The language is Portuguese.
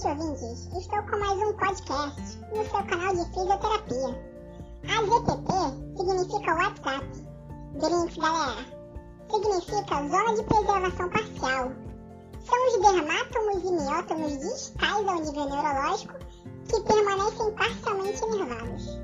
noite, é ouvintes. Estou com mais um podcast no seu canal de fisioterapia. A ZPP significa WhatsApp. Drinks, galera. Significa Zona de Preservação Parcial. São os dermátomos e miótomos distais ao nível neurológico que permanecem parcialmente inervados.